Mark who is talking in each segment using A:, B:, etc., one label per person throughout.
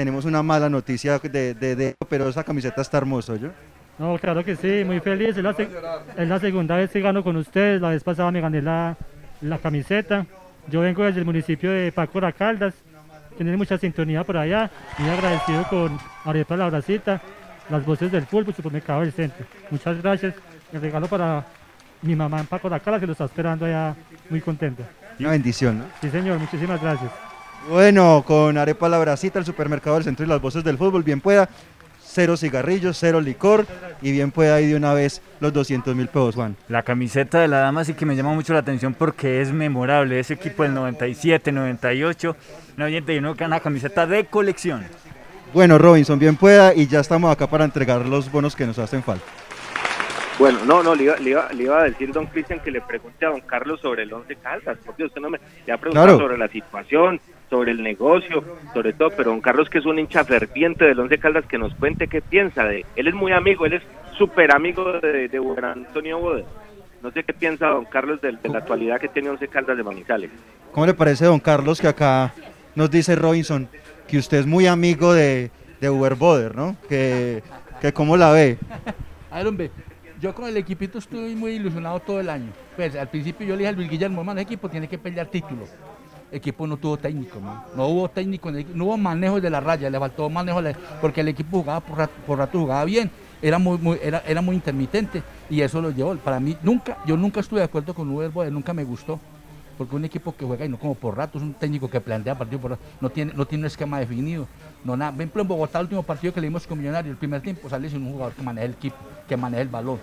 A: tenemos una mala noticia de, de, pero esa camiseta está hermosa, ¿yo?
B: No, claro que sí, muy feliz. Es la, es la segunda vez que gano con ustedes. La vez pasada me gané la, la camiseta. Yo vengo desde el municipio de Paco Caldas. Tienen mucha sintonía por allá. Muy agradecido con Arepa La Bracita, las voces del fútbol, supermercado del centro. Muchas gracias. El regalo para mi mamá en Paco Caldas que lo está esperando allá muy contenta.
A: Una bendición, ¿no?
B: Sí, señor, muchísimas gracias.
A: Bueno, con Arepa La Bracita, el supermercado del centro y las voces del fútbol, bien pueda. Cero cigarrillos, cero licor y bien pueda ir de una vez los 200 mil pesos, Juan.
C: La camiseta de la dama sí que me llama mucho la atención porque es memorable. Ese equipo del 97, 98, 91, una camiseta de colección.
A: Bueno, Robinson, bien pueda y ya estamos acá para entregar los bonos que nos hacen falta.
D: Bueno, no, no, le iba, a decir don Cristian que le pregunte a don Carlos sobre el Once Caldas, porque usted no me ha preguntado sobre la situación, sobre el negocio, sobre todo, pero don Carlos que es un hincha ferviente del Once Caldas, que nos cuente qué piensa de él. es muy amigo, él es súper amigo de, de Juan Antonio Boder. No sé qué piensa don Carlos de, la actualidad que tiene Once Caldas de Manizales.
A: ¿Cómo le parece don Carlos que acá nos dice Robinson que usted es muy amigo de, de Uber Boder, ¿no? Que, que cómo la ve.
E: A ver, hombre, yo con el equipito estuve muy ilusionado todo el año. Pues al principio yo le dije al Luis Guillermo, hermano, el equipo tiene que pelear título. Equipo no tuvo técnico, no hubo técnico, no hubo manejo de la raya, le faltó manejo, porque el equipo jugaba por rato, por rato jugaba bien, era muy, era, era muy intermitente y eso lo llevó. Para mí, nunca, yo nunca estuve de acuerdo con Uber Boy, nunca me gustó porque un equipo que juega y no como por rato, es un técnico que plantea partido por rato, no tiene, no tiene un esquema definido, no nada. Por ejemplo, en Bogotá, el último partido que le dimos con Millonarios, el primer tiempo sale sin un jugador que maneje el equipo, que maneje el balón,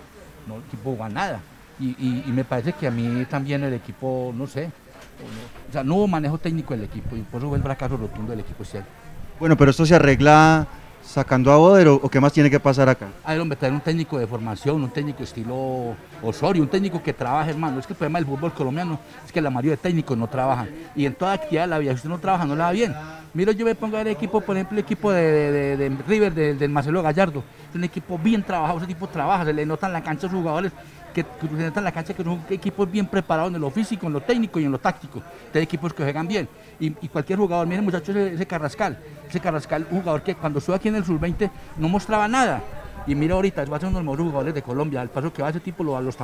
E: no el equipo juega nada. Y, me parece que a mí también el equipo, no sé, o sea, no hubo manejo técnico del equipo y por eso fue el fracaso rotundo del equipo este
A: Bueno, pero esto se arregla sacando a Boder o, qué más tiene que pasar acá?
E: A ver, hombre, traer un técnico de formación, un técnico estilo Osorio, un técnico que trabaje, hermano. Es que el problema del fútbol colombiano es que la mayoría de técnicos no trabajan. Y en toda actividad de la vida, si usted no trabaja, no le va bien. Mira, yo me pongo a ver el equipo, por ejemplo, el equipo de, River, del Marcelo Gallardo. Es un equipo bien trabajado, ese tipo trabaja, se le notan la cancha a los jugadores que, representan la cancha, que son equipos bien preparados en lo físico, en lo técnico y en lo táctico. Hay equipos que juegan bien. Y, cualquier jugador, miren muchachos, ese, Carrascal, ese Carrascal, un jugador que cuando estuvo aquí en el Sub-20 no mostraba nada. Y mira ahorita, va a ser uno de los mejores jugadores de Colombia. Al paso que va ese tipo, lo, los,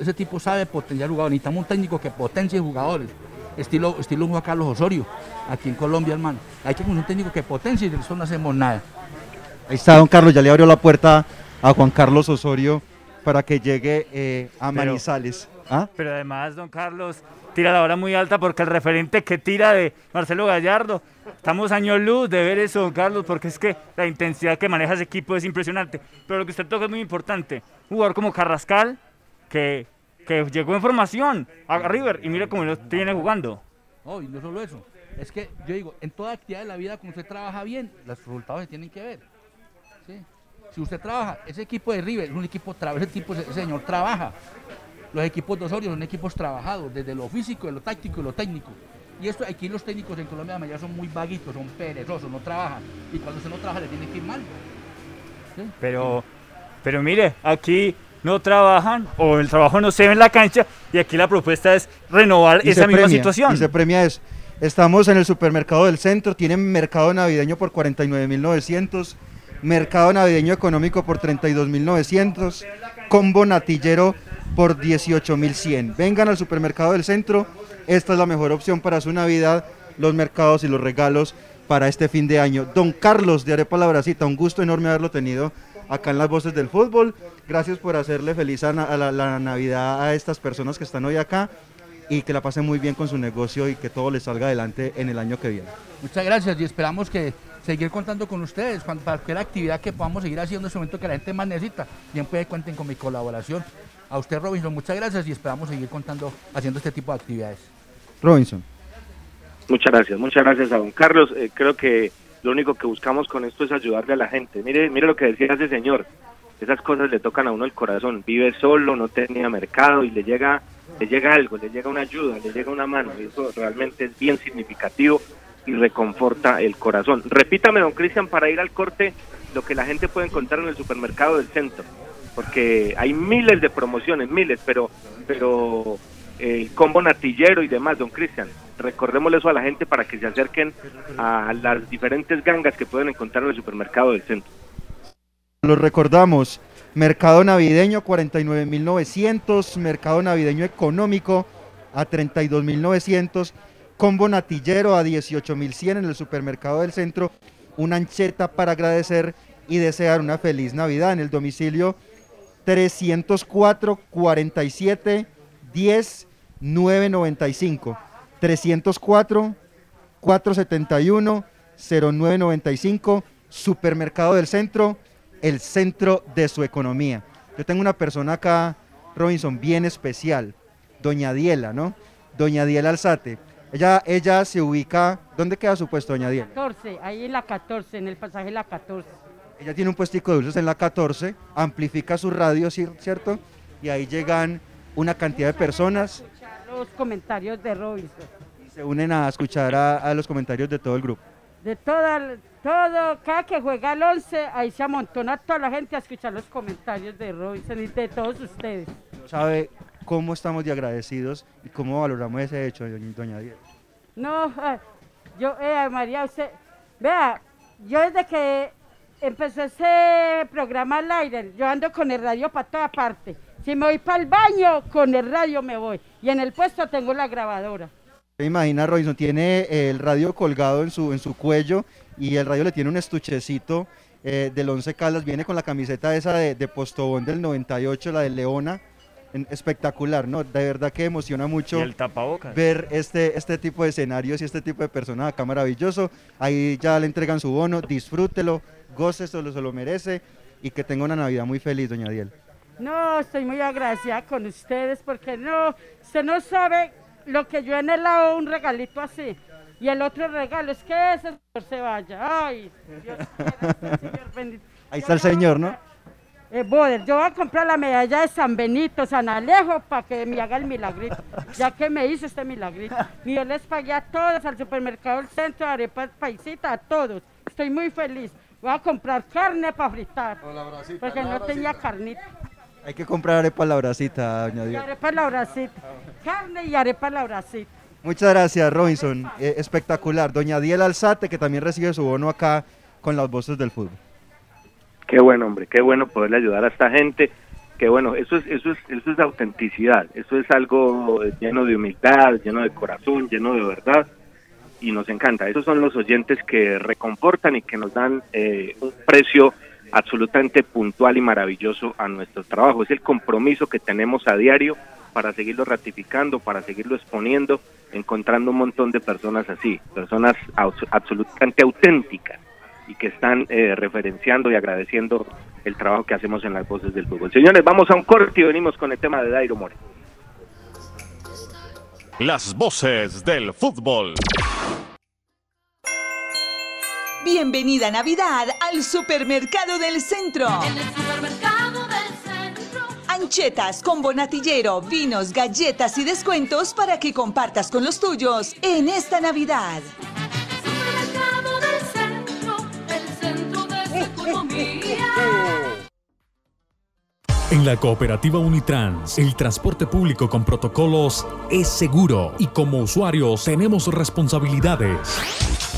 E: ese tipo sabe potenciar jugadores. Necesitamos un técnico que potencie jugadores. Estilo, estilo Juan Carlos Osorio, aquí en Colombia, hermano. Hay que un técnico que potencie y de eso no hacemos nada.
A: Ahí está, don Carlos, ya le abrió la puerta a Juan Carlos Osorio para que llegue eh, a Manizales.
C: ¿Ah? Pero además, don Carlos, tira la hora muy alta porque el referente que tira de Marcelo Gallardo, estamos años luz de ver eso, don Carlos, porque es que la intensidad que maneja ese equipo es impresionante. Pero lo que usted toca es muy importante. Un jugador como Carrascal, que, que llegó en formación a River y mire cómo lo tiene jugando.
E: Oh, y no solo eso. Es que yo digo, en toda actividad de la vida, cuando usted trabaja bien, los resultados se tienen que ver. Si usted trabaja, ese equipo de River es un equipo, ese, tipo, ese señor trabaja. Los equipos de Osorio son equipos trabajados, desde lo físico, de lo táctico y lo técnico. Y esto, aquí los técnicos en Colombia de mayoría son muy vaguitos, son perezosos, no trabajan. Y cuando usted no trabaja le tiene que ir mal.
C: Pero, pero mire, aquí no trabajan o el trabajo no se ve en la cancha y aquí la propuesta es renovar esa misma situación.
A: Y se premia eso. Estamos en el supermercado del centro, tienen mercado navideño por 49.900 mercado navideño económico por 32.900, combo natillero por 18.100. Vengan al supermercado del centro, esta es la mejor opción para su Navidad, los mercados y los regalos para este fin de año. Don Carlos de Arepa La Bracita, un gusto enorme haberlo tenido acá en las voces del fútbol. Gracias por hacerle feliz a, la, la Navidad a estas personas que están hoy acá y que la pasen muy bien con su negocio y que todo les salga adelante en el año que viene.
E: Muchas gracias y esperamos que seguir contando con ustedes para cualquier actividad que podamos seguir haciendo en este momento que la gente más necesita. Bien puede cuenten con mi colaboración. A usted Robinson, muchas gracias y esperamos seguir contando, haciendo este tipo de actividades.
A: Robinson.
D: Muchas gracias, muchas gracias a don Carlos. Eh, creo que lo único que buscamos con esto es ayudarle a la gente. Mire, mire lo que decía ese señor. Esas cosas le tocan a uno el corazón. Vive solo, no tenía mercado y le llega, le llega algo, le llega una ayuda, le llega una mano. Y eso realmente es bien significativo y reconforta el corazón. Repítame, don Cristian, para ir al corte, lo que la gente puede encontrar en el supermercado del centro, porque hay miles de promociones, miles, pero, pero el combo natillero y demás, don Cristian. recordémosle eso a la gente para que se acerquen a las diferentes gangas que pueden encontrar en el supermercado del centro.
A: Los recordamos, mercado navideño 49.900, mercado navideño económico a 32.900, combo natillero a 18.100 en el supermercado del centro, una ancheta para agradecer y desear una feliz Navidad en el domicilio 304 47 10 995 304 471 0995 Supermercado del Centro, el centro de su economía. Yo tengo una persona acá, Robinson, bien especial, doña Diela, ¿no? Doña Diela Alzate. Ella, ella se ubica, ¿dónde queda su puesto, doña Diela?
F: 14, ahí en la 14, en el pasaje La 14.
A: Ella tiene un puestico de dulces en la 14, amplifica su radio, ¿cier- ¿cierto? Y ahí llegan una cantidad de personas
F: Los comentarios de Robinson.
A: y se unen a escuchar a, a los comentarios de todo el grupo.
F: De toda, todo, cada que juega el 11, ahí se amontona toda la gente a escuchar los comentarios de Robinson y de todos ustedes.
A: No sabe cómo estamos de agradecidos y cómo valoramos ese hecho, doña Diela.
F: No, ah, yo, eh, María, usted, vea, yo desde que empezó ese programa al aire, yo ando con el radio para toda parte. Si me voy para el baño, con el radio me voy. Y en el puesto tengo la grabadora.
A: Imagina, Robinson, tiene eh, el radio colgado en su, en su cuello y el radio le tiene un estuchecito eh, del Once Caldas, viene con la camiseta esa de, de Postobón del 98, la de Leona, espectacular, ¿no? De verdad que emociona
C: Y
A: mucho
C: el tapabocas.
A: ver este, este tipo de escenarios y este tipo de personas acá maravilloso. Ahí ya le entregan su bono, disfrútelo, góceselo, se lo merece y que tenga una Navidad muy feliz, doña Diel.
F: No, estoy muy agradecida con ustedes porque no, usted no sabe lo que yo he anhelado un regalito así. Y el otro regalo es que ese señor se vaya. Ay, Dios quiera, este señor bendito.
A: Ahí está el señor, ¿no?
F: Eh, Boder, yo voy a comprar la medalla de San Benito, San Alejo, para que me haga el milagrito, ya que me hizo este milagrito. Y yo les pagué a todos, al supermercado del centro, arepas paisita, a todos. Estoy muy feliz. Voy a comprar carne para fritar, porque no tenía carnita.
A: Hay que comprar arepa a la bracita, doña
F: Y
A: Diel.
F: arepa la bracita. Carne y arepa la bracita.
A: Muchas gracias, Robinson. Eh, espectacular. Doña Diel Alzate, que también recibe su bono acá con las voces del fútbol.
D: Qué bueno, hombre, qué bueno poderle ayudar a esta gente. Qué bueno, eso es, eso es, eso es autenticidad, eso es algo lleno de humildad, lleno de corazón, lleno de verdad y nos encanta. Esos son los oyentes que reconfortan y que nos dan eh, un precio absolutamente puntual y maravilloso a nuestro trabajo. Es el compromiso que tenemos a diario para seguirlo ratificando, para seguirlo exponiendo, encontrando un montón de personas así, personas absolutamente auténticas y que están eh, referenciando y agradeciendo el trabajo que hacemos en las voces del fútbol. Señores, vamos a un corte y venimos con el tema de Dairo More.
G: Las voces del fútbol.
H: Bienvenida Navidad al Supermercado del Centro.
I: En el supermercado del centro.
H: Anchetas, combo natillero, vinos, galletas y descuentos para que compartas con los tuyos en esta Navidad.
J: En la cooperativa Unitrans, el transporte público con protocolos es seguro y como usuarios tenemos responsabilidades.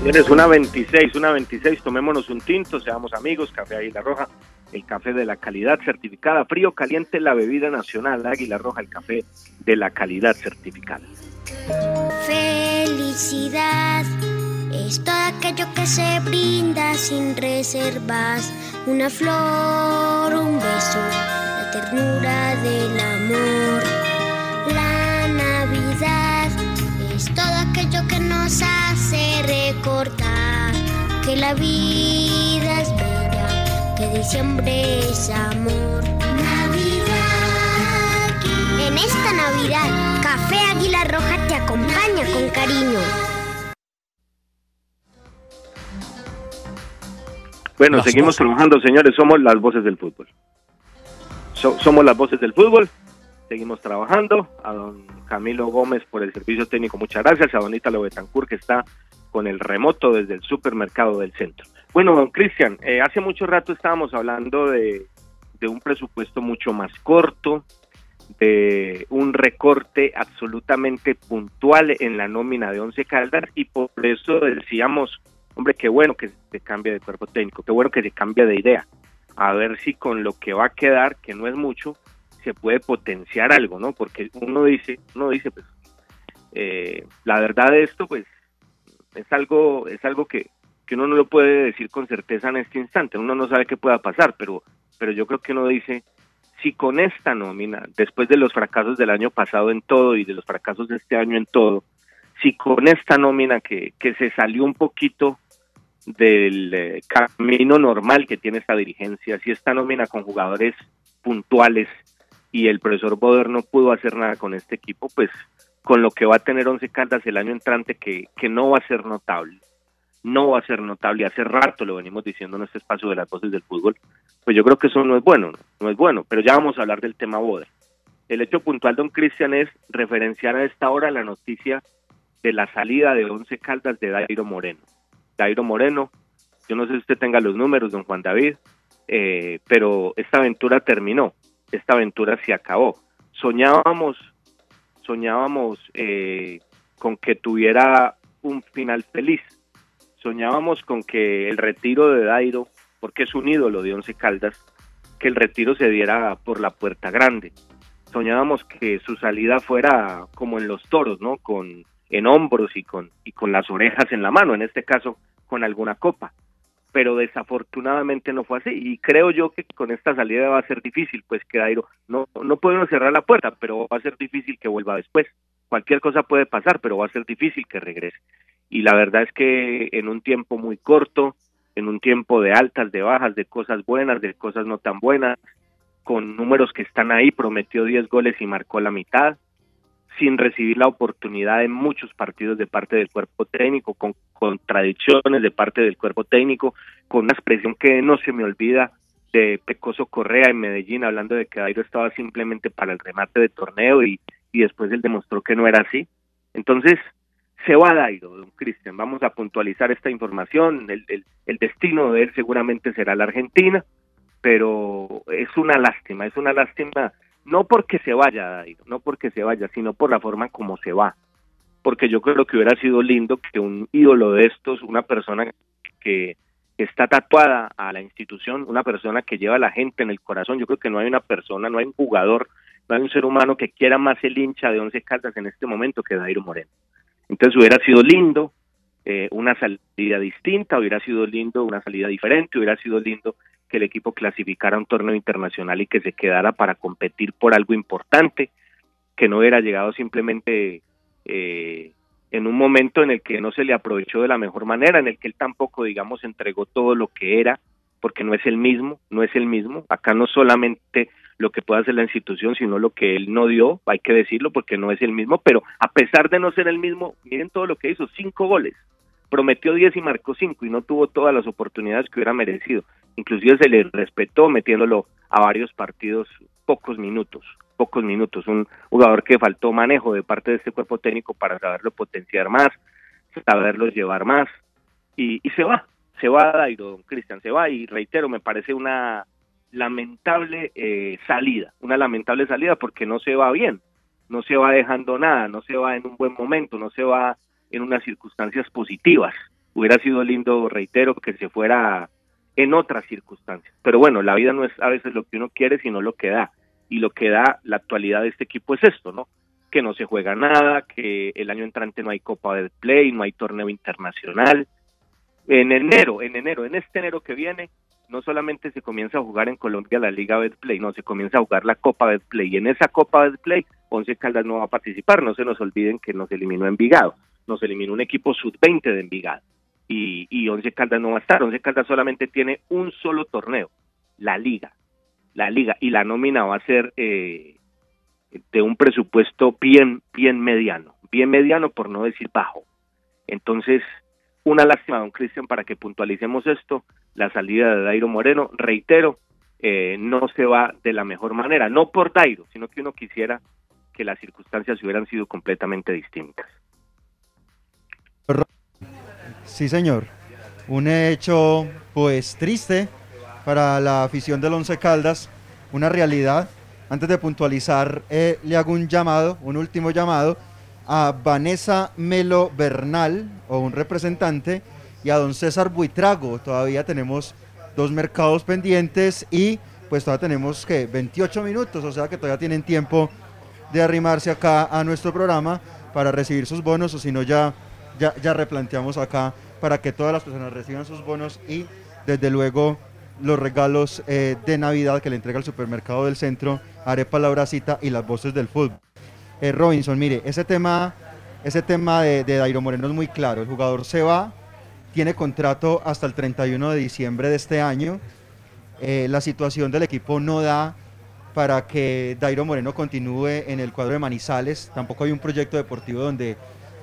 D: Señores, una 26, una 26, tomémonos un tinto, seamos amigos, Café Águila Roja, el café de la calidad certificada, frío, caliente, la bebida nacional, Águila Roja, el café de la calidad certificada.
K: Felicidad es todo aquello que se brinda sin reservas. Una flor, un beso, la ternura del amor. Nos hace recordar que la vida es bella, que diciembre es amor. Navidad. En esta Navidad, Café Águila Roja te acompaña con cariño.
D: Bueno,
K: Las
D: seguimos
K: voces.
D: trabajando, señores, somos las voces del fútbol. So- somos las voces del fútbol, seguimos trabajando. A don Camilo Gómez por el servicio técnico, muchas gracias. A don Ítalo Betancourt, que está con el remoto desde el supermercado del centro. Bueno, don Cristian, eh, hace mucho rato estábamos hablando de, de un presupuesto mucho más corto, de un recorte absolutamente puntual en la nómina de Once Caldas y por eso decíamos, hombre, qué bueno que se cambie de cuerpo técnico, qué bueno que se cambie de idea, a ver si con lo que va a quedar, que no es mucho, se puede potenciar algo, ¿no? Porque uno dice, uno dice, pues, eh, la verdad de esto, pues, es algo, es algo que, que uno no lo puede decir con certeza en este instante, uno no sabe qué pueda pasar, pero, pero yo creo que uno dice, si con esta nómina, después de los fracasos del año pasado en todo y de los fracasos de este año en todo, si con esta nómina que, que se salió un poquito del eh, camino normal que tiene esta dirigencia, si esta nómina con jugadores puntuales y el profesor Boder no pudo hacer nada con este equipo, pues con lo que va a tener Once Caldas el año entrante que, que no va a ser notable, no va a ser notable, hace rato lo venimos diciendo en este espacio de las voces del fútbol, pues yo creo que eso no es bueno, no, No es bueno, pero ya vamos a hablar del tema Boder. El hecho puntual, don Cristian, es referenciar a esta hora la noticia de la salida de Once Caldas de Dairo Moreno. Dairo Moreno, yo no sé si usted tenga los números, don Juan David, eh, pero esta aventura terminó, esta aventura se acabó. Soñábamos, soñábamos eh, con que tuviera un final feliz, soñábamos con que el retiro de Dairo, porque es un ídolo de Once Caldas, que el retiro se diera por la puerta grande. Soñábamos que su salida fuera como en los toros, ¿no? Con en hombros y con y con las orejas en la mano, en este caso con alguna copa. Pero desafortunadamente no fue así y creo yo que con esta salida va a ser difícil, pues que Dairo no no podemos cerrar la puerta, pero va a ser difícil que vuelva después. Cualquier cosa puede pasar, pero va a ser difícil que regrese. Y la verdad es que en un tiempo muy corto, en un tiempo de altas, de bajas, de cosas buenas, de cosas no tan buenas, con números que están ahí, prometió 10 goles y marcó la mitad, sin recibir la oportunidad en muchos partidos de parte del cuerpo técnico, con contradicciones de parte del cuerpo técnico, con una expresión que no se me olvida de Pecoso Correa en Medellín, hablando de que Dairo estaba simplemente para el remate de torneo y, y después él demostró que no era así. Entonces, se va Dairo, don Cristian. Vamos a puntualizar esta información. El, el, el destino de él seguramente será la Argentina, pero es una lástima, es una lástima no porque se vaya Dairo, no porque se vaya, sino por la forma como se va. Porque yo creo que hubiera sido lindo que un ídolo de estos, una persona que está tatuada a la institución, una persona que lleva a la gente en el corazón, yo creo que no hay una persona, no hay un jugador, no hay un ser humano que quiera más el hincha de Once Caldas en este momento que Dairo Moreno. Entonces hubiera sido lindo eh, una salida distinta, hubiera sido lindo una salida diferente, hubiera sido lindo que el equipo clasificara a un torneo internacional y que se quedara para competir por algo importante, que no hubiera llegado simplemente eh, en un momento en el que no se le aprovechó de la mejor manera, en el que él tampoco, digamos, entregó todo lo que era, porque no es el mismo, no es el mismo. Acá no solamente lo que puede hacer la institución, sino lo que él no dio, hay que decirlo, porque no es el mismo, pero a pesar de no ser el mismo, miren todo lo que hizo, cinco goles, prometió 10 y marcó 5 y no tuvo todas las oportunidades que hubiera merecido. Inclusive se le respetó metiéndolo a varios partidos pocos minutos, pocos minutos. Un jugador que faltó manejo de parte de este cuerpo técnico para saberlo potenciar más, saberlo llevar más y, se va, se va Dairo, don Cristian, se va y reitero, me parece una lamentable eh, salida, una lamentable salida porque no se va bien, no se va dejando nada, no se va en un buen momento, no se va en unas circunstancias positivas. Hubiera sido lindo, reitero, que se fuera en otras circunstancias. Pero bueno, la vida no es a veces lo que uno quiere, sino lo que da. Y lo que da la actualidad de este equipo es esto, ¿no? Que no se juega nada, que el año entrante no hay Copa del Play, no hay torneo internacional. En enero, en enero, en este enero que viene, no solamente se comienza a jugar en Colombia la Liga Betplay, no, se comienza a jugar la Copa Betplay. Y en esa Copa Betplay, Once Caldas no va a participar. No se nos olviden que nos eliminó Envigado. Nos eliminó un equipo sub-20 de Envigado. Y, y Once Caldas no va a estar. Once Caldas solamente tiene un solo torneo, la Liga. La Liga. Y la nómina va a ser eh, de un presupuesto bien, bien mediano. Bien mediano, por no decir bajo. Entonces, una lástima, don Cristian, para que puntualicemos esto, la salida de Dairo Moreno, reitero, eh, no se va de la mejor manera, no por Dairo, sino que uno quisiera que las circunstancias hubieran sido completamente distintas.
A: Sí, señor. Un hecho, pues, triste para la afición del Once Caldas, una realidad. Antes de puntualizar, eh, le hago un llamado, un último llamado, a Vanessa Melo Bernal, o un representante, y a don César Buitrago. Todavía tenemos dos mercados pendientes y pues todavía tenemos que 28 minutos, o sea que todavía tienen tiempo de arrimarse acá a nuestro programa para recibir sus bonos, o si no ya, ya, ya replanteamos acá para que todas las personas reciban sus bonos y desde luego los regalos eh, de Navidad que le entrega el supermercado del centro, Arepa La Bracita y las voces del fútbol. Eh, Robinson, mire, ese tema, ese tema de, de Dairo Moreno es muy claro. El jugador se va, tiene contrato hasta el 31 de diciembre de este año. Eh, la situación del equipo no da para que Dairo Moreno continúe en el cuadro de Manizales. Tampoco hay un proyecto deportivo donde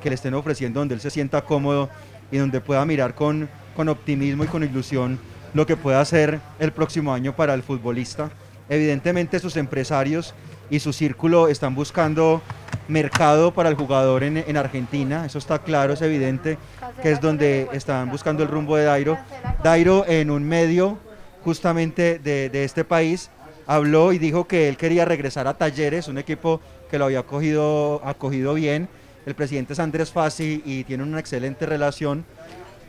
A: que le estén ofreciendo, donde él se sienta cómodo y donde pueda mirar con, con optimismo y con ilusión lo que pueda hacer el próximo año para el futbolista. Evidentemente sus empresarios y su círculo están buscando mercado para el jugador en, en Argentina, eso está claro, es evidente que es donde están buscando el rumbo de Dairo. Dairo en un medio justamente de, de este país habló y dijo que él quería regresar a Talleres, un equipo que lo había acogido, acogido bien. El presidente es Andrés Fassi y tiene una excelente relación.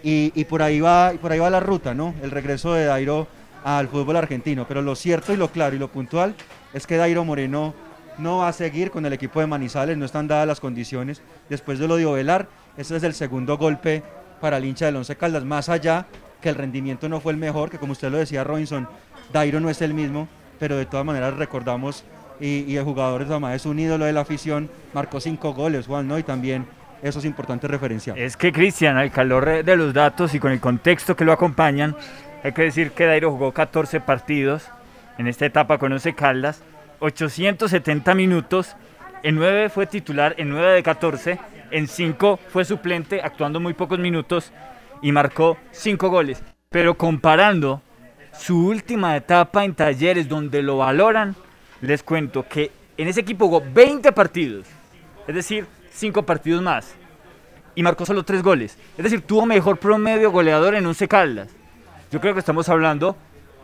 A: Y, por, ahí va, por ahí va la ruta, ¿no? El regreso de Dairo al fútbol argentino. Pero lo cierto y lo claro y lo puntual es que Dairo Moreno no va a seguir con el equipo de Manizales, no están dadas las condiciones. Después de lo de Ovelar, ese es el segundo golpe para el hincha del Once Caldas, más allá que el rendimiento no fue el mejor, que como usted lo decía Robinson, Dairo no es el mismo, pero de todas maneras recordamos y, y el jugador además es un ídolo de la afición, marcó cinco goles, Juan, ¿no? Y también eso es importante referenciar.
C: Es que Cristian, al calor de los datos y con el contexto que lo acompañan, hay que decir que Dairo jugó 14 partidos en esta etapa con Once Caldas, 870 minutos, en 9 fue titular, en 9 de 14, en 5 fue suplente, actuando muy pocos minutos y marcó 5 goles. Pero comparando su última etapa en talleres donde lo valoran, les cuento que en ese equipo jugó 20 partidos, es decir, 5 partidos más, y marcó solo 3 goles. Es decir, tuvo mejor promedio goleador en 11 Caldas. Yo creo que estamos hablando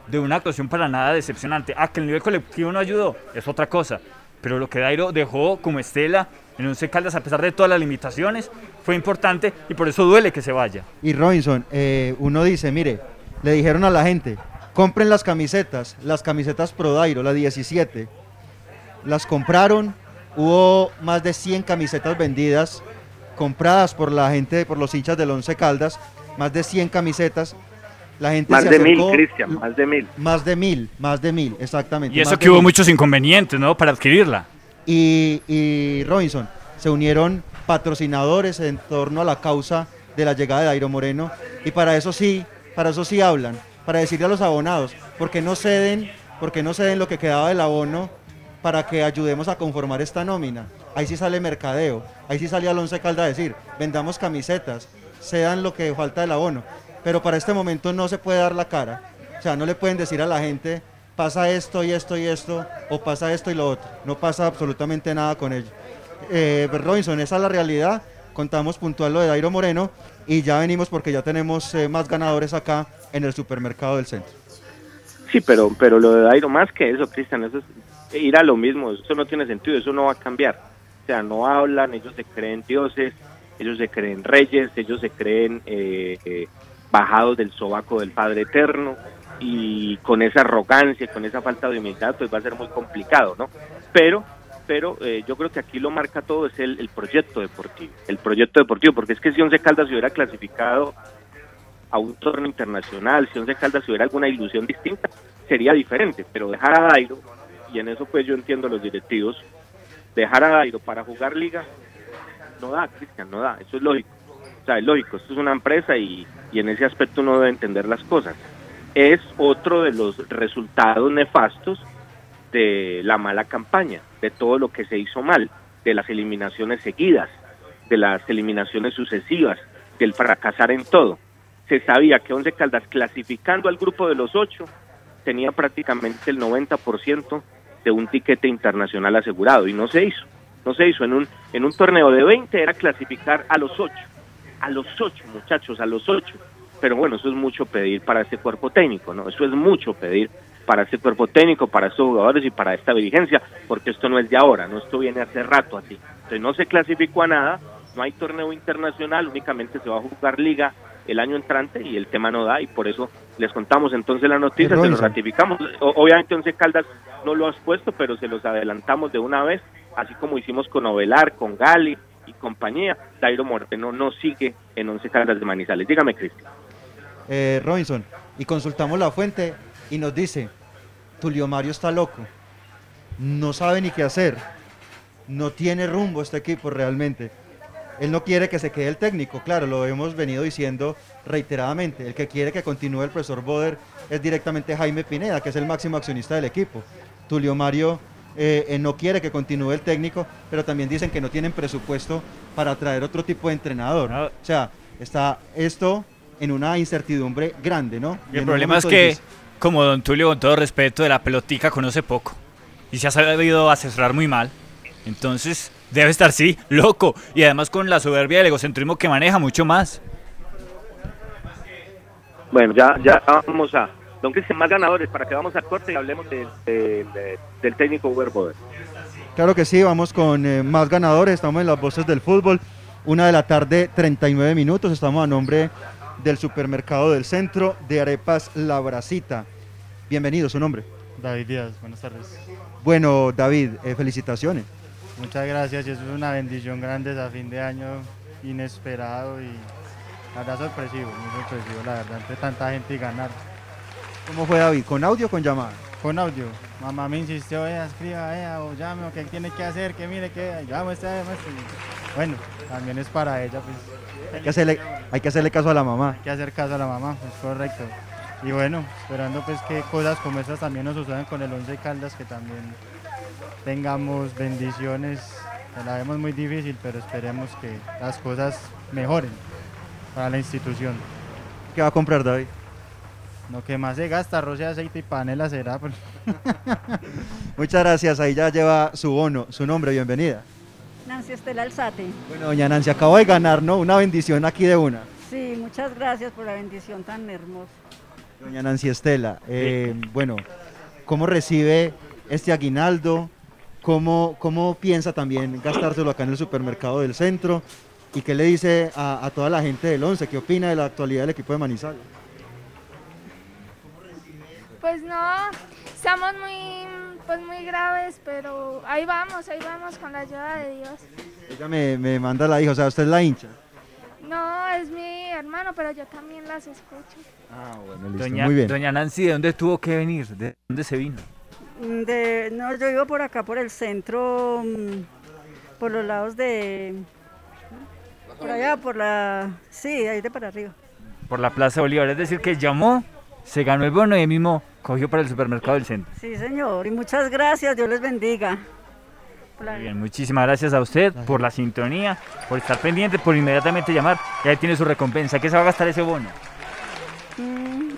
C: de una actuación para nada decepcionante. Ah, que el nivel colectivo no ayudó, es otra cosa. Pero lo que Dairo dejó como estela en Once Caldas, a pesar de todas las limitaciones, fue importante y por eso duele que se vaya.
A: Y Robinson, eh, uno dice, mire, le dijeron a la gente, compren las camisetas, las camisetas Pro Dairo, la 17. Las compraron, hubo más de 100 camisetas vendidas, compradas por la gente, por los hinchas del Once Caldas, más de 100 camisetas. La gente
D: Más
A: se
D: de mil, Cristian, más de mil.
A: Más de mil, más de mil, exactamente.
C: Y eso que hubo
A: mil.
C: muchos inconvenientes, ¿no? Para adquirirla.
A: y, y Robinson, se unieron patrocinadores en torno a la causa de la llegada de Dairo Moreno y para eso sí, para eso sí hablan, para decirle a los abonados, porque no ceden, porque no ceden lo que quedaba del abono para que ayudemos a conformar esta nómina. Ahí sí sale mercadeo, ahí sí salía Alonso Calda a decir, vendamos camisetas, cedan lo que falta del abono, pero para este momento no se puede dar la cara, o sea, no le pueden decir a la gente, pasa esto y esto y esto, o pasa esto y lo otro. No pasa absolutamente nada con ello. Eh, Robinson, esa es la realidad. Contamos puntual lo de Dairo Moreno y ya venimos porque ya tenemos eh, más ganadores acá en el supermercado del centro.
D: Sí, pero, pero lo de Dairo, más que eso, Cristian, eso es ir a lo mismo, eso no tiene sentido, eso no va a cambiar. O sea, no hablan, ellos se creen dioses, ellos se creen reyes, ellos se creen eh, eh, bajados del sobaco del Padre Eterno y con esa arrogancia, con esa falta de humildad, pues va a ser muy complicado, ¿no? Pero pero eh, yo creo que aquí lo marca todo es el, el proyecto deportivo, el proyecto deportivo, porque es que si Once Caldas se hubiera clasificado a un torneo internacional, si Once Caldas hubiera alguna ilusión distinta, sería diferente, pero dejar a Dairo, y en eso pues yo entiendo a los directivos, dejar a Dairo para jugar liga, no da, Cristian, no da, eso es lógico, o sea, es lógico, esto es una empresa y, y en ese aspecto uno debe entender las cosas. Es otro de los resultados nefastos de la mala campaña, de todo lo que se hizo mal, de las eliminaciones seguidas, de las eliminaciones sucesivas, del fracasar en todo. Se sabía que Once Caldas clasificando al grupo de los ocho tenía prácticamente el 90% de un tiquete internacional asegurado y no se hizo. No se hizo en un en un torneo de 20 era clasificar a los ocho, a los ocho muchachos, a los ocho. Pero bueno, eso es mucho pedir para este cuerpo técnico, ¿no? Eso es mucho pedir para este cuerpo técnico, para estos jugadores y para esta dirigencia, porque esto no es de ahora, no esto viene hace rato así. Entonces no se clasificó a nada, no hay torneo internacional, únicamente se va a jugar liga el año entrante y el tema no da y por eso les contamos entonces la noticia, se lo
A: Robinson.
D: ratificamos. O- obviamente Once Caldas no lo has puesto, pero se los adelantamos de una vez, así como hicimos con Ovelar, con Gali y compañía. Dairo Moreno no sigue en Once Caldas de Manizales. Dígame, Cristian.
A: Eh, Robinson, y consultamos la fuente y nos dice, Tulio Mario está loco, no sabe ni qué hacer, no tiene rumbo este equipo realmente. Él no quiere que se quede el técnico, claro, lo hemos venido diciendo reiteradamente. El que quiere que continúe el profesor Boder es directamente Jaime Pineda, que es el máximo accionista del equipo. Tulio Mario eh, eh, no quiere que continúe el técnico, pero también dicen que no tienen presupuesto para traer otro tipo de entrenador. O sea, está esto en una incertidumbre grande, ¿no?
C: Y el problema es que,
A: difícil.
C: Como Don Tulio, con todo respeto, de la pelotica conoce poco. Y se ha sabido asesorar muy mal. Entonces, debe estar, sí, loco. Y además con la soberbia y el egocentrismo que maneja mucho más.
D: Bueno, ya, ya vamos a. Don Cristian, más ganadores para que vamos a corte y hablemos del- del- del- del técnico Uber Boder.
A: Claro que sí, vamos con eh, más ganadores, estamos en las voces del fútbol. Una de la tarde, 39 minutos, estamos a nombre del supermercado del centro de Arepas La Bracita. Bienvenido, su nombre.
L: David Díaz, buenas tardes.
A: Bueno, David, eh, felicitaciones.
L: Muchas gracias y eso es una bendición grande a fin de año, inesperado y la verdad sorpresivo, muy sorpresivo, la verdad, entre tanta gente y ganar.
A: ¿Cómo fue David? ¿Con audio o con llamada?
L: Con audio. Mamá me insistió, ella escriba, ella, o llame, o qué tiene que hacer, que mire, que yo amo esta muestre. Y Bueno, también es para ella, pues.
A: Hay que hacerle, hay que hacerle caso a la mamá.
L: Hay que hacer caso a la mamá, es correcto. Y bueno, esperando pues que cosas como estas también nos sucedan con el Once Caldas, que también tengamos bendiciones. La vemos muy difícil, pero esperemos que las cosas mejoren para la institución.
A: ¿Qué va a comprar David?
L: Lo que más se gasta, arroz y aceite y panela será. pues.
A: Muchas gracias, ahí ya lleva su bono, su nombre, bienvenida.
M: Nancy Estela Alzate.
A: Bueno, doña Nancy, acabo de ganar, ¿no? Una bendición aquí de una.
M: Sí, muchas gracias por la bendición tan hermosa.
A: Doña Nancy Estela, eh, bueno, ¿cómo recibe este aguinaldo? ¿Cómo, ¿Cómo piensa también gastárselo acá en el supermercado del centro? ¿Y qué le dice a, a toda la gente del 11? ¿Qué opina de la actualidad del equipo de Manizales?
N: Pues no, estamos muy, pues muy graves, pero ahí vamos, ahí vamos con la ayuda de Dios.
A: Ella me, me manda la hija, o sea, usted es la hincha.
N: No, es mi hermano, pero yo también las escucho.
A: Ah, bueno, listo,
C: Doña,
A: muy bien.
C: doña Nancy, ¿de dónde tuvo que venir? ¿De dónde se vino?
M: Mm, De, no, yo vivo por acá, por el centro, mm, por los lados de... Por allá, por la... Sí, ahí de para arriba.
C: Por la Plaza Bolívar. Es decir, que llamó, se ganó el bono y él mismo cogió para el supermercado del centro.
M: Sí, señor. Y muchas gracias, Dios les bendiga.
C: Muy bien, muchísimas gracias a usted por la sintonía, por estar pendiente, por inmediatamente llamar. Y ahí tiene su recompensa. ¿Qué se va a gastar ese bono?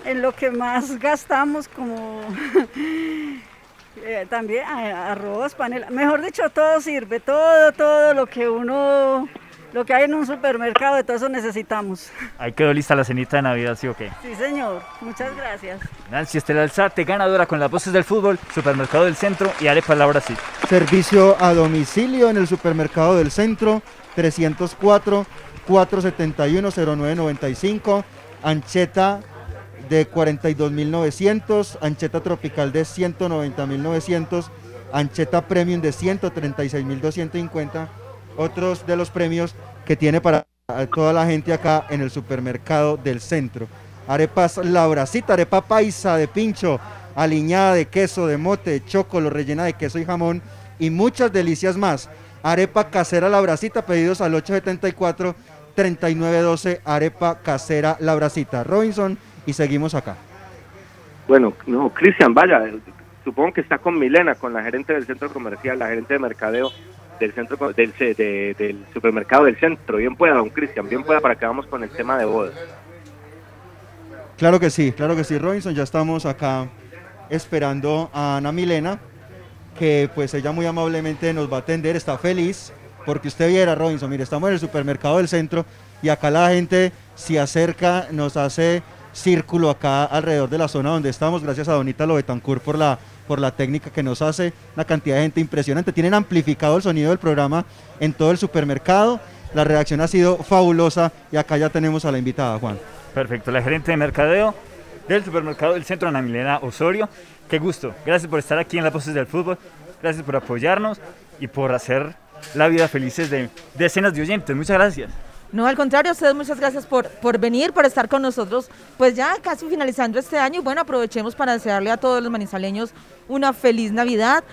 M: En lo que más gastamos como eh, también arroz, panela, mejor dicho, todo sirve, todo, todo lo que uno, lo que hay en un supermercado, de todo eso necesitamos.
C: Ahí quedó lista la cenita de Navidad, ¿sí o qué?
M: Sí, señor, muchas gracias.
C: Nancy Estela Alzate, ganadora con las voces del fútbol, Supermercado del Centro y Arepa La Brasil.
A: Servicio a domicilio en el supermercado del centro. 304 471 0995, ancheta de 42.900, ancheta tropical de 190.900, ancheta premium de 136.250, otros de los premios que tiene para toda la gente acá en el supermercado del centro. Arepas Lauracita, arepa paisa de pincho, aliñada de queso, de mote, de chocolo, rellena de queso y jamón y muchas delicias más. Arepa casera Lauracita, pedidos al 874-3912, arepa casera Lauracita. Robinson, y seguimos acá.
D: Bueno, no, Cristian, vaya, supongo que está con Milena, con la gerente del centro comercial, la gerente de mercadeo del centro de- del supermercado del centro. Bien pueda, don Cristian, bien pueda para que vamos con el tema de bodas.
A: Claro que sí, claro que sí, Robinson. Ya estamos acá esperando a Ana Milena, que pues ella muy amablemente nos va a atender, está feliz, porque usted viera, Robinson, mire, estamos en el supermercado del centro y acá la gente se acerca, nos hace círculo acá alrededor de la zona donde estamos, gracias a Donita Lobetancourt por la, por la técnica que nos hace, una cantidad de gente impresionante. Tienen amplificado el sonido del programa en todo el supermercado. La reacción ha sido fabulosa y acá ya tenemos a la invitada, Juan.
C: Perfecto, la gerente de mercadeo del supermercado del centro, Ana Milena Osorio. Qué gusto. Gracias por estar aquí en Las Voces del Fútbol. Gracias por apoyarnos y por hacer la vida felices de decenas de oyentes. Muchas gracias.
O: No, al contrario, ustedes muchas gracias por, por venir, por estar con nosotros. Pues ya casi finalizando este año y bueno, aprovechemos para desearle a todos los manizaleños una feliz Navidad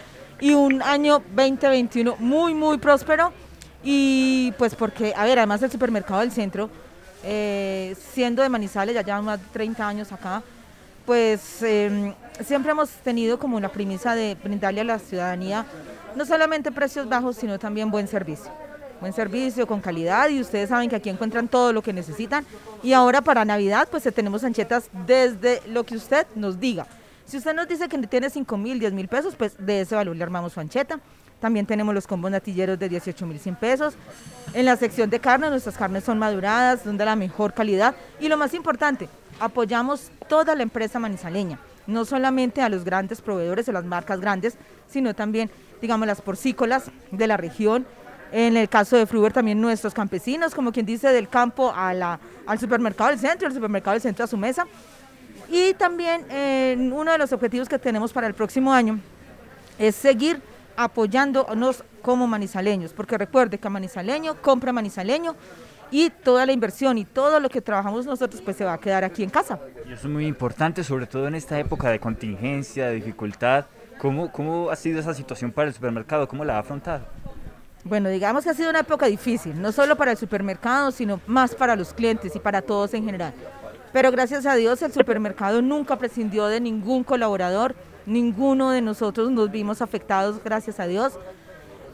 O: y un año 2021 muy, muy próspero. Y pues porque, a ver, además el supermercado del centro, eh, siendo de Manizales, ya llevan más de 30 años acá, pues eh, siempre hemos tenido como una premisa de brindarle a la ciudadanía no solamente precios bajos, sino también buen servicio. Buen servicio, con calidad, y ustedes saben que aquí encuentran todo lo que necesitan. Y ahora para Navidad, pues tenemos anchetas desde lo que usted nos diga. Si usted nos dice que tiene 5 mil, 10 mil pesos, pues de ese valor le armamos su ancheta. También tenemos los combos natilleros de 18 mil 100 pesos. En la sección de carne, nuestras carnes son maduradas, son de la mejor calidad. Y lo más importante, apoyamos toda la empresa manizaleña, no solamente a los grandes proveedores, a las marcas grandes, sino también, digamos, las porcícolas de la región. En el caso de Fruber, también nuestros campesinos, como quien dice, del campo al supermercado del centro, el supermercado del centro a su mesa. Y también eh, uno de los objetivos que tenemos para el próximo año es seguir apoyándonos como manizaleños, porque recuerde que manizaleño compra manizaleño y toda la inversión y todo lo que trabajamos nosotros pues se va a quedar aquí en casa.
C: Y eso es muy importante, sobre todo en esta época de contingencia, de dificultad. ¿Cómo, cómo ha sido esa situación para el supermercado? ¿Cómo la ha afrontado?
O: Bueno, digamos que ha sido una época difícil, no solo para el supermercado, sino más para los clientes y para todos en general. Pero gracias a Dios el supermercado nunca prescindió de ningún colaborador, ninguno de nosotros nos vimos afectados, gracias a Dios.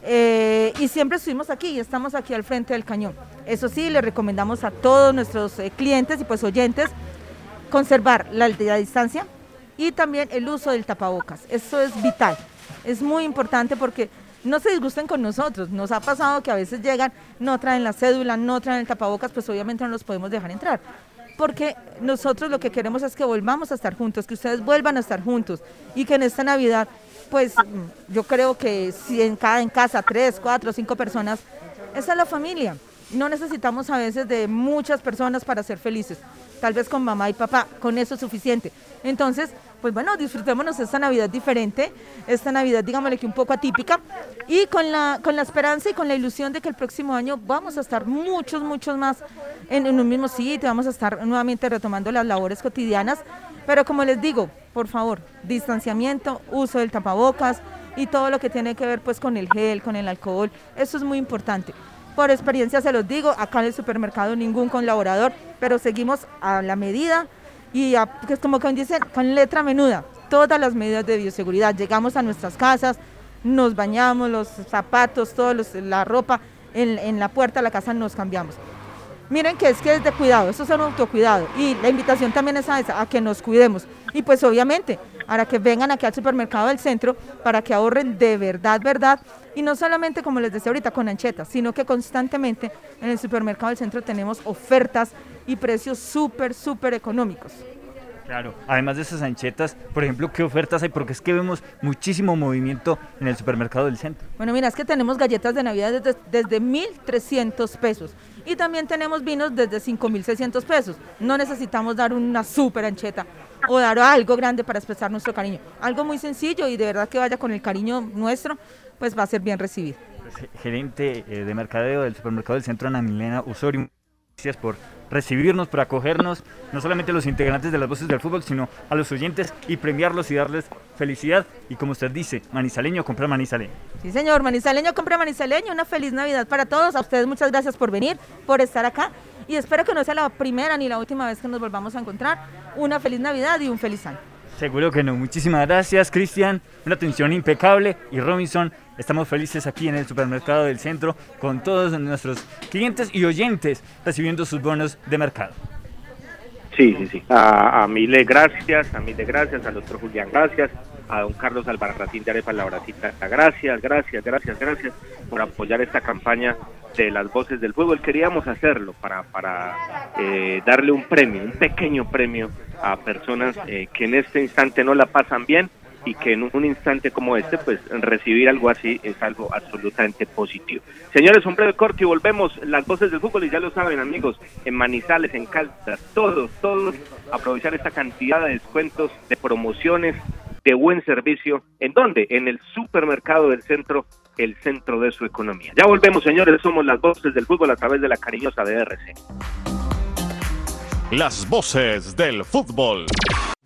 O: Eh, y siempre estuvimos aquí y estamos aquí al frente del cañón. Eso sí, le recomendamos a todos nuestros eh, clientes y pues oyentes conservar la, la distancia y también el uso del tapabocas. Eso es vital, es muy importante porque no se disgusten con nosotros. Nos ha pasado que a veces llegan, no traen la cédula, no traen el tapabocas, pues obviamente no los podemos dejar entrar. Porque nosotros lo que queremos es que volvamos a estar juntos, que ustedes vuelvan a estar juntos y que en esta Navidad, pues mm, yo creo que si en cada en casa tres, cuatro, cinco personas, esa es la familia. No necesitamos a veces de muchas personas para ser felices. Tal vez con mamá y papá, con eso es suficiente. Entonces, pues bueno, disfrutémonos esta Navidad diferente, esta Navidad, digámosle que un poco atípica, y con la, con la esperanza y con la ilusión de que el próximo año vamos a estar muchos, muchos más en, en un mismo sitio, vamos a estar nuevamente retomando las labores cotidianas, pero como les digo, por favor, distanciamiento, uso del tapabocas y todo lo que tiene que ver pues con el gel, con el alcohol, eso es muy importante. Por experiencia se los digo, acá en el supermercado ningún colaborador, pero seguimos a la medida y a, que es como que dicen, con letra menuda, todas las medidas de bioseguridad. Llegamos a nuestras casas, nos bañamos, los zapatos, los- la ropa, en, en la puerta de la casa nos cambiamos. Miren que es que es de cuidado, eso es un autocuidado. Y la invitación también es a, a que nos cuidemos. Y pues obviamente, para que vengan aquí al supermercado del centro, para que ahorren de verdad, verdad. Y no solamente, como les decía ahorita, con anchetas, sino que constantemente en el supermercado del centro tenemos ofertas y precios súper, súper económicos.
C: Claro, además de esas anchetas, por ejemplo, ¿qué ofertas hay? Porque es que vemos muchísimo movimiento en el supermercado del centro.
O: Bueno, mira, es que tenemos galletas de Navidad desde, desde 1.300 pesos y también tenemos vinos desde 5.600 pesos. No necesitamos dar una súper ancheta o dar algo grande para expresar nuestro cariño. Algo muy sencillo y de verdad que vaya con el cariño nuestro, pues va a ser bien recibido.
C: Pues, gerente eh, de mercadeo del supermercado del centro, Ana Milena Osorio, gracias por recibirnos, por acogernos, no solamente a los integrantes de las voces del fútbol, sino a los oyentes y premiarlos y darles felicidad. Y como usted dice, manizaleño, comprar manizaleño.
O: Sí, señor, manizaleño, compra manizaleño. Una feliz Navidad para todos. A ustedes muchas gracias por venir, por estar acá. Y espero que no sea la primera ni la última vez que nos volvamos a encontrar. Una feliz Navidad y un feliz año.
C: Seguro que no. Muchísimas gracias, Cristian. Una atención impecable. Y Robinson, estamos felices aquí en el supermercado del centro con todos nuestros clientes y oyentes recibiendo sus bonos de mercado.
D: Sí, sí, sí. A, a Mile, gracias. A Mile, gracias. Al doctor Julián, gracias. A don Carlos Albarracín de Arepa Lauracita, gracias, gracias, gracias, gracias por apoyar esta campaña de las voces del fútbol. Queríamos hacerlo para, para eh, darle un premio, un pequeño premio a personas eh, que en este instante no la pasan bien y que en un instante como este, pues recibir algo así es algo absolutamente positivo. Señores, un breve corte y volvemos. Las voces del fútbol, y ya lo saben, amigos, en Manizales, en Caldas, todos, todos, aprovechar esta cantidad de descuentos, de promociones, de buen servicio. ¿En dónde? En el supermercado del centro, el centro de su economía. Ya volvemos, señores. Somos las voces del fútbol a través de la cariñosa DRC.
G: Las voces del fútbol.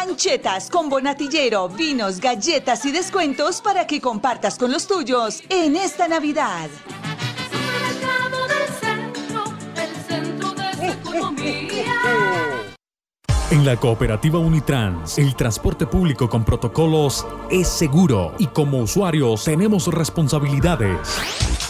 H: Anchetas, combo natillero, vinos, galletas y descuentos para que compartas con los tuyos en esta Navidad.
J: En la cooperativa Unitrans, el transporte público con protocolos es seguro y como usuarios tenemos responsabilidades.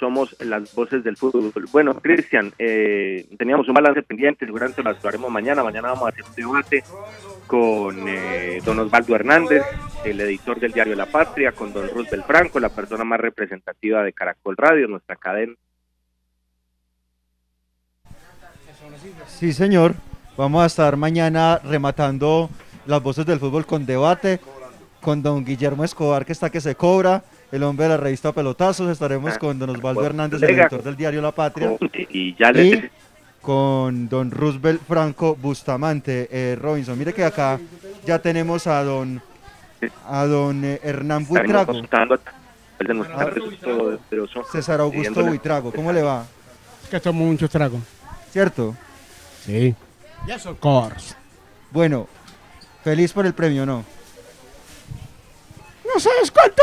D: Somos las voces del fútbol. Bueno, Cristian, eh, teníamos un balance pendiente, seguramente lo haremos mañana. Mañana vamos a hacer un debate con eh, don Osvaldo Hernández, el editor del diario La Patria, con don Roosevelt Franco, la persona más representativa de Caracol Radio, nuestra cadena.
A: Sí, señor. Vamos a estar mañana rematando las voces del fútbol con debate con don Guillermo Escobar, que está que se cobra, el hombre de la revista Pelotazos. Estaremos con don Osvaldo Hernández, el editor del diario La Patria.
D: Y ya le
A: Y con don Roosevelt Franco Bustamante eh, Robinson. Mire que acá ya tenemos a don a don eh, Hernán Buitrago, Ah. César Augusto Buitrago. ¿Cómo le va?
P: Que tomo mucho trago.
A: ¿Cierto?
P: Sí. Yes, of course.
A: Bueno, feliz por el premio, ¿no?
P: No sabes cuánto.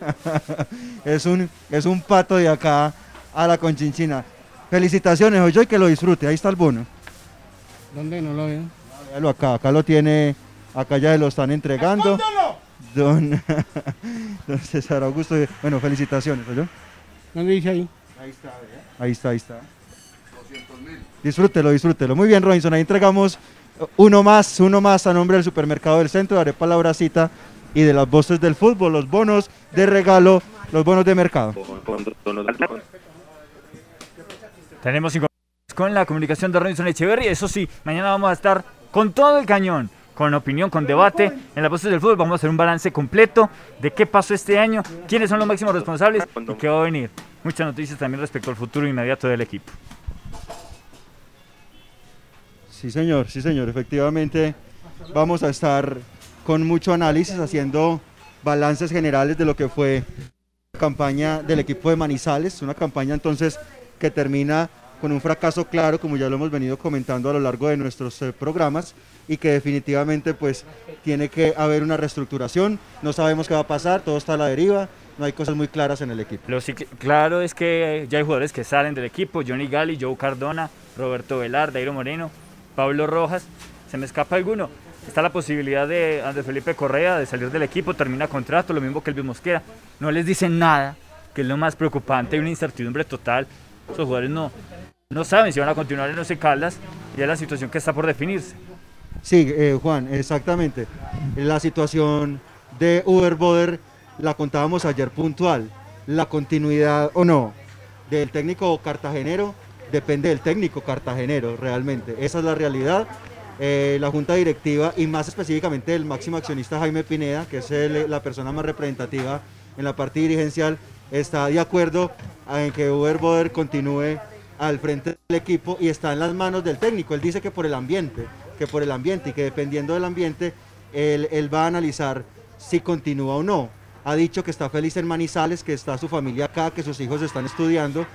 A: es un es un pato de acá a la conchinchina. Felicitaciones, hoy y que lo disfrute. Ahí está el bono.
P: ¿Dónde no lo veo?
A: Véalo acá, acá lo tiene, acá ya se lo están entregando. Don, don César Augusto, bueno, felicitaciones, ¿oyó?
P: ¿Dónde dice ahí?
A: Ahí está, Ahí está, ahí está. Disfrútelo, disfrútelo. Muy bien, Robinson, ahí entregamos uno más, uno más a nombre del supermercado del centro, de Arepa Lauracita y de las voces del fútbol, los bonos de regalo, los bonos de mercado.
C: Tenemos cinco con la comunicación de Robinson Echeverry. Eso sí, mañana vamos a estar con todo el cañón, con opinión, con debate en las voces del fútbol. Vamos a hacer un balance completo de qué pasó este año, quiénes son los máximos responsables y qué va a venir. Muchas noticias también respecto al futuro inmediato del equipo.
A: Sí, señor, sí, señor. Efectivamente, vamos a estar con mucho análisis, haciendo balances generales de lo que fue la campaña del equipo de Manizales. Una campaña entonces que termina con un fracaso claro, como ya lo hemos venido comentando a lo largo de nuestros eh, programas, y que definitivamente pues tiene que haber una reestructuración. No sabemos qué va a pasar, todo está a la deriva, no hay cosas muy claras en el equipo.
C: Lo claro es que ya hay jugadores que salen del equipo, Johnny Gali, Joe Cardona, Roberto Velar, Dairo Moreno, Pablo Rojas, se me escapa alguno. Está la posibilidad de Andrés Felipe Correa de salir del equipo, termina contrato, lo mismo que Elvis Mosquera. No les dicen nada, que es lo más preocupante, hay una incertidumbre total. Esos jugadores no, no saben si van a continuar en Once Caldas y es la situación que está por definirse.
A: Sí, eh, Juan, exactamente. La situación de Uber Boder la contábamos ayer puntual. La continuidad o no del técnico cartagenero depende del técnico cartagenero, realmente. Esa es la realidad. Eh, la junta directiva y más específicamente el máximo accionista Jaime Pineda, que es la persona más representativa en la parte dirigencial, está de acuerdo en que Uber Boder continúe al frente del equipo y está en las manos del técnico. Él dice que por el ambiente, que por el ambiente y que dependiendo del ambiente, él, él va a analizar si continúa o no. Ha dicho que está feliz en Manizales, que está su familia acá, que sus hijos están estudiando,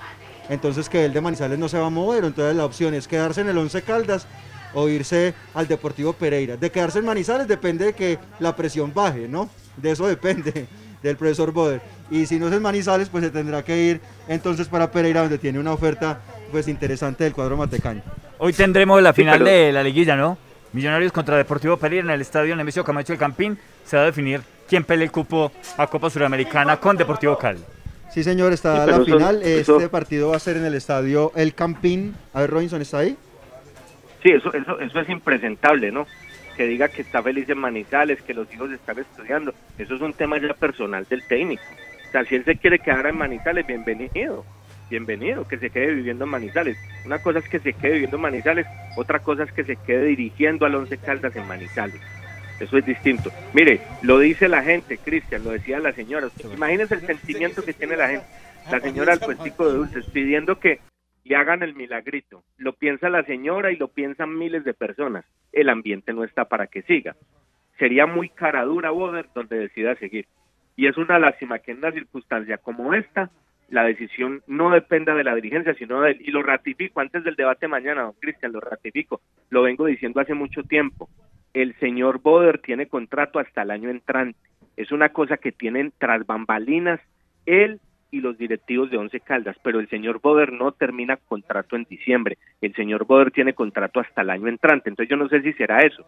A: entonces que él de Manizales no se va a mover. Entonces la opción es quedarse en el Once Caldas o irse al Deportivo Pereira. De quedarse en Manizales depende de que la presión baje, ¿no? De eso depende del profesor Boder. Y si no es en Manizales, pues se tendrá que ir entonces para Pereira, donde tiene una oferta pues interesante del cuadro matecaño.
C: Hoy tendremos la
A: Sí,
C: final
A: pero-
C: de la liguilla, ¿no? Millonarios contra Deportivo Pereira en el estadio Nemesio Camacho del Campín. Se va a definir quién pelea el cupo a Copa Suramericana con Deportivo Cali.
A: Sí, señor, está
C: Sí,
A: la final. Este partido va a ser en el estadio El Campín. A ver, Robinson, ¿está ahí?
D: Sí, eso, eso, eso es impresentable, ¿no? Que diga que está feliz en Manizales, que los hijos están estudiando. Eso es un tema ya personal del técnico. O sea, si él se quiere quedar en Manizales, bienvenido. Bienvenido, que se quede viviendo en Manizales. Una cosa es que se quede viviendo en Manizales, otra cosa es que se quede dirigiendo al Once Caldas en Manizales. Eso es distinto. Mire, lo dice la gente, Cristian, lo decía la señora. Imagínense el sentimiento que tiene la gente. La señora del puestico de dulces pidiendo que le hagan el milagrito. Lo piensa la señora y lo piensan miles de personas. El ambiente no está para que siga. Sería muy cara dura Boder donde decida seguir. Y es una lástima que en una circunstancia como esta, la decisión no dependa de la dirigencia, sino de él. Y lo ratifico antes del debate mañana, don Cristian, lo ratifico. Lo vengo diciendo hace mucho tiempo. El señor Boder tiene contrato hasta el año entrante. Es una cosa que tienen tras bambalinas él y los directivos de Once Caldas, pero el señor Boder no termina contrato en diciembre. El señor Boder tiene contrato hasta el año entrante. Entonces yo no sé si será eso.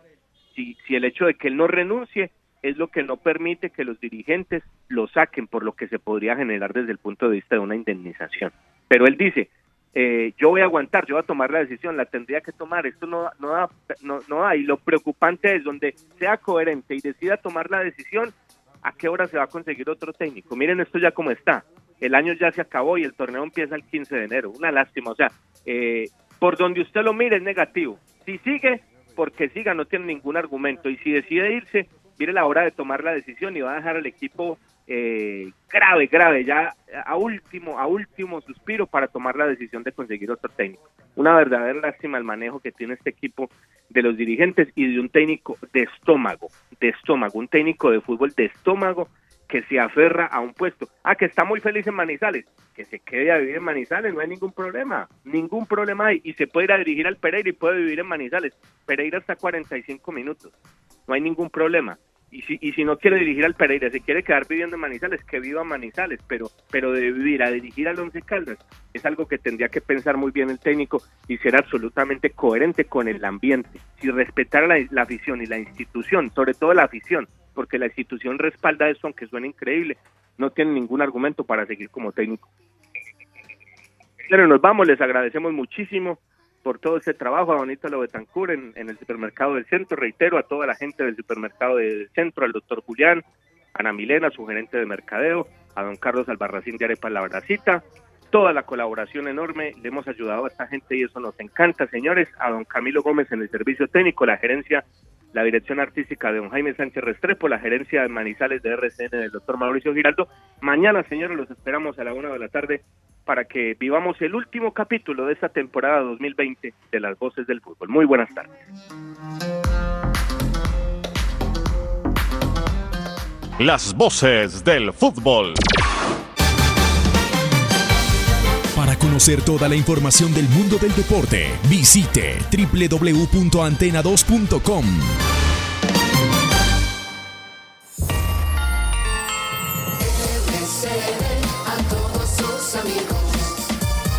D: Si, si el hecho de que él no renuncie es lo que no permite que los dirigentes lo saquen por lo que se podría generar desde el punto de vista de una indemnización. Pero él dice, eh, yo voy a aguantar, yo voy a tomar la decisión, la tendría que tomar, esto no, no, da, no, no da. Y lo preocupante es donde sea coherente y decida tomar la decisión, ¿a qué hora se va a conseguir otro técnico? Miren esto ya como está. El año ya se acabó y el torneo empieza el 15 de enero. Una lástima. O sea, eh, por donde usted lo mire es negativo. Si sigue, porque siga, no tiene ningún argumento. Y si decide irse, mire la hora de tomar la decisión y va a dejar al equipo eh, grave, grave, ya a último, a último suspiro para tomar la decisión de conseguir otro técnico. Una verdadera lástima el manejo que tiene este equipo de los dirigentes y de un técnico de estómago, de estómago, un técnico de fútbol de estómago que se aferra a un puesto. Ah, que está muy feliz en Manizales, que se quede a vivir en Manizales, no hay ningún problema, ningún problema hay. Y se puede ir a dirigir al Pereira y puede vivir en Manizales. Pereira está a 45 minutos, no hay ningún problema. Y si, y si no quiere dirigir al Pereira, se quiere quedar viviendo en Manizales, que viva Manizales, pero, pero de vivir a dirigir al Once Caldas es algo que tendría que pensar muy bien el técnico y ser absolutamente coherente con el ambiente. Si respetara la, la afición y la institución, sobre todo la afición, porque la institución respalda eso, aunque suene increíble, no tiene ningún argumento para seguir como técnico. Pero nos vamos, les agradecemos muchísimo por todo este trabajo a Bonito Lo Betancourt en, en el supermercado del centro. Reitero a toda la gente del supermercado del centro, al doctor Julián, a Ana Milena, su gerente de mercadeo, a don Carlos Albarracín de Arepa La Bracita, toda la colaboración enorme, le hemos ayudado a esta gente y eso nos encanta, señores, a don Camilo Gómez en el servicio técnico, la gerencia, la dirección artística de don Jaime Sánchez Restrepo, la gerencia de Manizales de RCN del doctor Mauricio Giraldo. Mañana, señores, los esperamos a la una de la tarde para que vivamos el último capítulo de esta temporada 2020 de las voces del fútbol. Muy buenas tardes.
G: Las voces del fútbol.
Q: Conocer toda la información del mundo del deporte, visite www.antena2.com.
R: a todos sus amigos.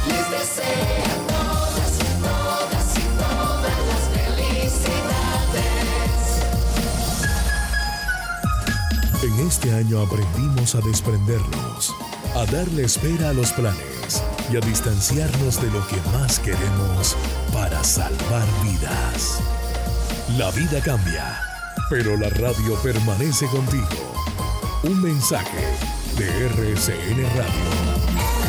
R: Les desea todas, todas y todas las felicidades.
S: En este año aprendimos a desprendernos, a darle espera a los planes y a distanciarnos de lo que más queremos para salvar vidas. La vida cambia, pero la radio permanece contigo. Un mensaje de RCN Radio.